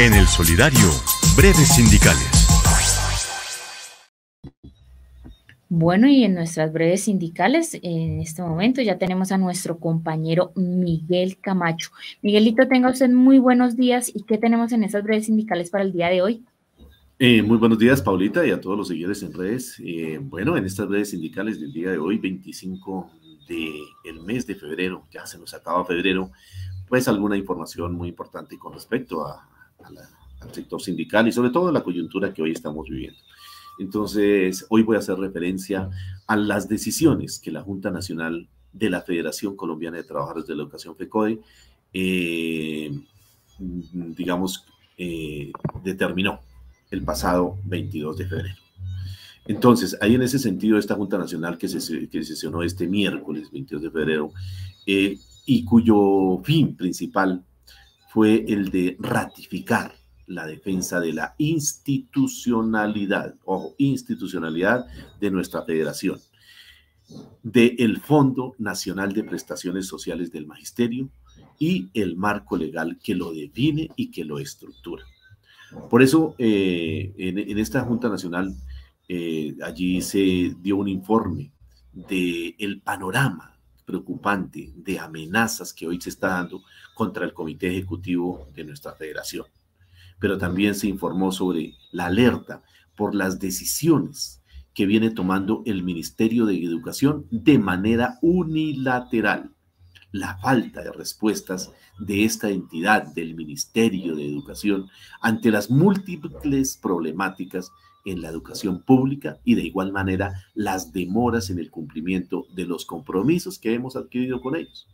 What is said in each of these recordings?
En el Solidario, breves sindicales. Bueno, y en nuestras breves sindicales, en este momento ya tenemos a nuestro compañero Miguel Camacho. Miguelito, tenga usted muy buenos días. ¿Y qué tenemos en esas breves sindicales para el día de hoy? Eh, muy buenos días, Paulita, y a todos los seguidores en redes. Eh, bueno, en estas breves sindicales del día de hoy, 25 del mes de febrero, ya se nos acaba febrero, pues alguna información muy importante con respecto a, al sector sindical y sobre todo la coyuntura que hoy estamos viviendo. Entonces, hoy voy a hacer referencia a las decisiones que la Junta Nacional de la Federación Colombiana de Trabajadores de la Educación FECODE, eh, digamos, determinó el pasado 22 de febrero. Entonces, ahí en ese sentido, esta Junta Nacional que se sesionó este miércoles 22 de febrero eh, y cuyo fin principal fue el de ratificar la defensa de la institucionalidad, ojo, institucionalidad de nuestra federación, del Fondo Nacional de Prestaciones Sociales del Magisterio y el marco legal que lo define y que lo estructura. Por eso, eh, en, esta Junta Nacional, eh, allí se dio un informe del el panorama preocupante de amenazas que hoy se está dando contra el Comité Ejecutivo de nuestra federación. Pero también se informó sobre la alerta por las decisiones que viene tomando el Ministerio de Educación de manera unilateral la falta de respuestas de esta entidad del Ministerio de Educación ante las múltiples problemáticas en la educación pública y de igual manera las demoras en el cumplimiento de los compromisos que hemos adquirido con ellos.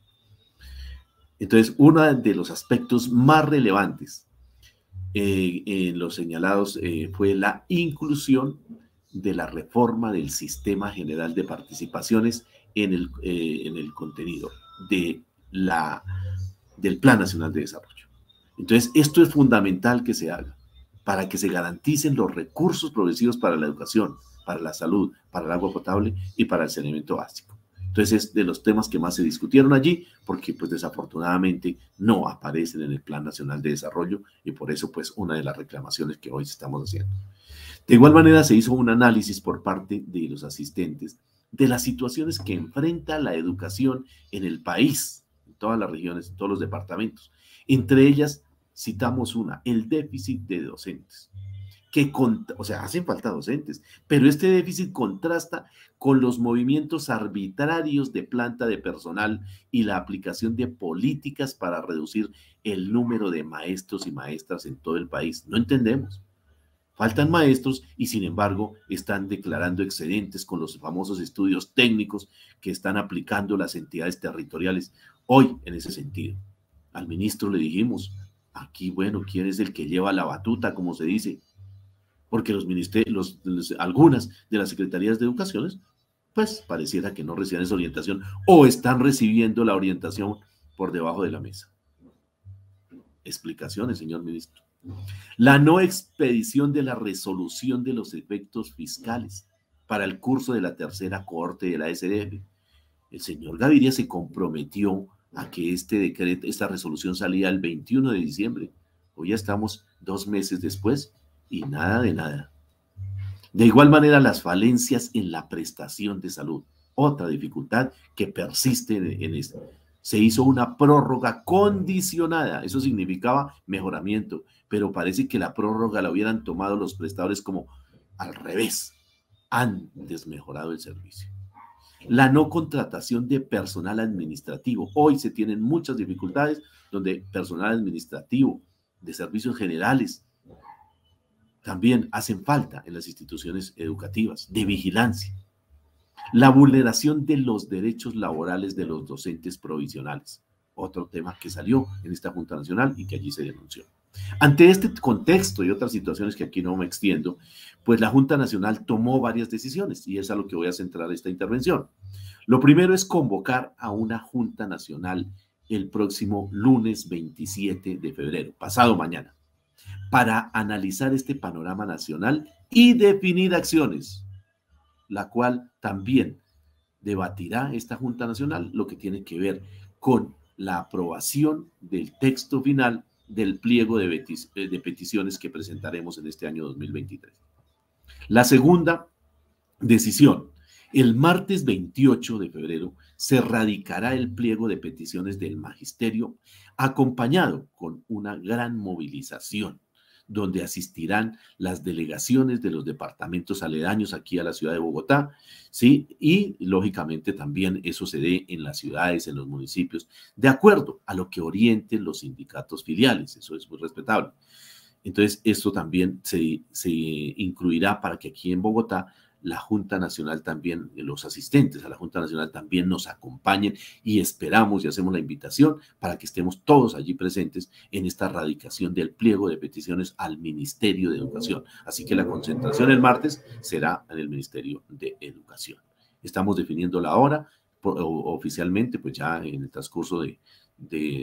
Entonces, uno de los aspectos más relevantes eh, en los señalados eh, fue la inclusión de la reforma del sistema general de participaciones en el, eh, en el contenido de la, del Plan Nacional de Desarrollo. Entonces, esto es fundamental que se haga para que se garanticen los recursos progresivos para la educación, para la salud, para el agua potable y para el saneamiento básico. Entonces, es de los temas que más se discutieron allí, porque pues desafortunadamente no aparecen en el Plan Nacional de Desarrollo y por eso pues una de las reclamaciones que hoy estamos haciendo. De igual manera, se hizo un análisis por parte de los asistentes de las situaciones que enfrenta la educación en el país, en todas las regiones, en todos los departamentos. Entre ellas, citamos una, el déficit de docentes. Que, o sea, hacen falta docentes, pero este déficit contrasta con los movimientos arbitrarios de planta de personal y la aplicación de políticas para reducir el número de maestros y maestras en todo el país. No entendemos. Faltan maestros y sin embargo están declarando excedentes con los famosos estudios técnicos que están aplicando las entidades territoriales hoy en ese sentido. Al ministro le dijimos, aquí bueno, ¿quién es el que lleva la batuta, como se dice? Porque los ministerios, algunas de las secretarías de educaciones, pues pareciera que no reciben esa orientación o están recibiendo la orientación por debajo de la mesa. Explicaciones, señor ministro. La no expedición de la resolución de los efectos fiscales para el curso de la tercera corte de la SDF. El señor Gaviria se comprometió a que este decreto, esta resolución salía el 21 de diciembre. Hoy ya estamos dos meses después y nada de nada. De igual manera, las falencias en la prestación de salud, otra dificultad que persiste en, esto se hizo una prórroga condicionada. Eso significaba mejoramiento, pero parece que la prórroga la hubieran tomado los prestadores como al revés. Han desmejorado el servicio. La no contratación de personal administrativo. Hoy se tienen muchas dificultades donde personal administrativo de servicios generales también hacen falta en las instituciones educativas, de vigilancia la vulneración de los derechos laborales de los docentes provisionales, otro tema que salió en esta Junta Nacional y que allí se denunció. Ante este contexto y otras situaciones que aquí no me extiendo, pues la Junta Nacional tomó varias decisiones y es a lo que voy a centrar esta intervención. Lo primero es convocar a una Junta Nacional el próximo lunes 27 de febrero, pasado mañana, para analizar este panorama nacional y definir acciones la cual también debatirá esta Junta Nacional lo que tiene que ver con la aprobación del texto final del pliego de, de peticiones que presentaremos en este año 2023. La segunda decisión, el martes 28 de febrero se radicará el pliego de peticiones del magisterio acompañado con una gran movilización donde asistirán las delegaciones de los departamentos aledaños aquí a la ciudad de Bogotá, ¿sí? Y lógicamente también eso se dé en las ciudades, en los municipios, de acuerdo a lo que orienten los sindicatos filiales, eso es muy respetable. Entonces, esto también se, se incluirá para que aquí en Bogotá la Junta Nacional también, los asistentes a la Junta Nacional también nos acompañen y esperamos y hacemos la invitación para que estemos todos allí presentes en esta radicación del pliego de peticiones al Ministerio de Educación. Así que la concentración el martes será en el Ministerio de Educación. Estamos definiendo la hora oficialmente, pues ya en el transcurso de,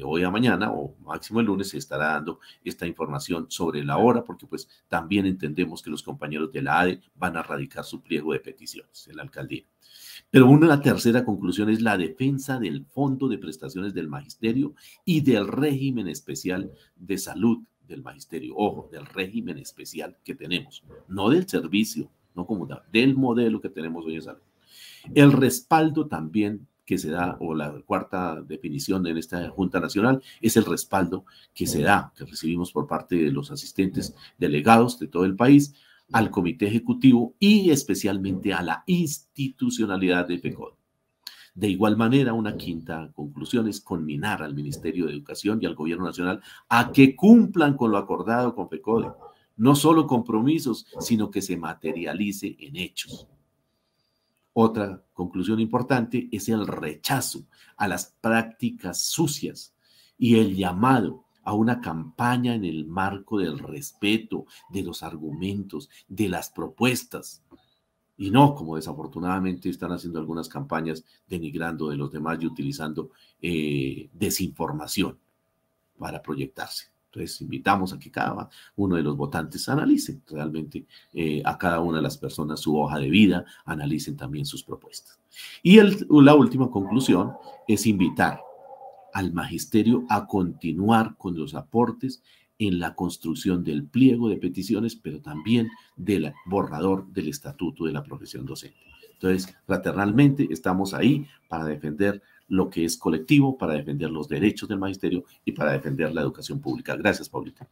hoy a mañana o máximo el lunes se estará dando esta información sobre la hora, porque pues también entendemos que los compañeros de la ADE van a radicar su pliego de peticiones en la alcaldía. Pero una tercera conclusión es la defensa del Fondo de Prestaciones del Magisterio y del régimen especial de salud del Magisterio. Ojo, del régimen especial que tenemos, no del servicio, no como del modelo que tenemos hoy en salud. El respaldo también que se da, o la cuarta definición en esta Junta Nacional, es el respaldo que se da, que recibimos por parte de los asistentes delegados de todo el país al Comité Ejecutivo y especialmente a la institucionalidad de FECOD. De igual manera, una quinta conclusión es conminar al Ministerio de Educación y al Gobierno Nacional a que cumplan con lo acordado con FECODE, no solo compromisos, sino que se materialice en hechos. Otra conclusión importante es el rechazo a las prácticas sucias y el llamado a una campaña en el marco del respeto, de los argumentos, de las propuestas. Y no, como desafortunadamente están haciendo algunas campañas denigrando de los demás y utilizando eh, desinformación para proyectarse. Entonces, invitamos a que cada uno de los votantes analice realmente eh, a cada una de las personas su hoja de vida, analicen también sus propuestas. Y la última conclusión es invitar al magisterio a continuar con los aportes en la construcción del pliego de peticiones, pero también del borrador del estatuto de la profesión docente. Entonces, fraternalmente estamos ahí para defender lo que es colectivo, para defender los derechos del magisterio y para defender la educación pública. Gracias, Paulita.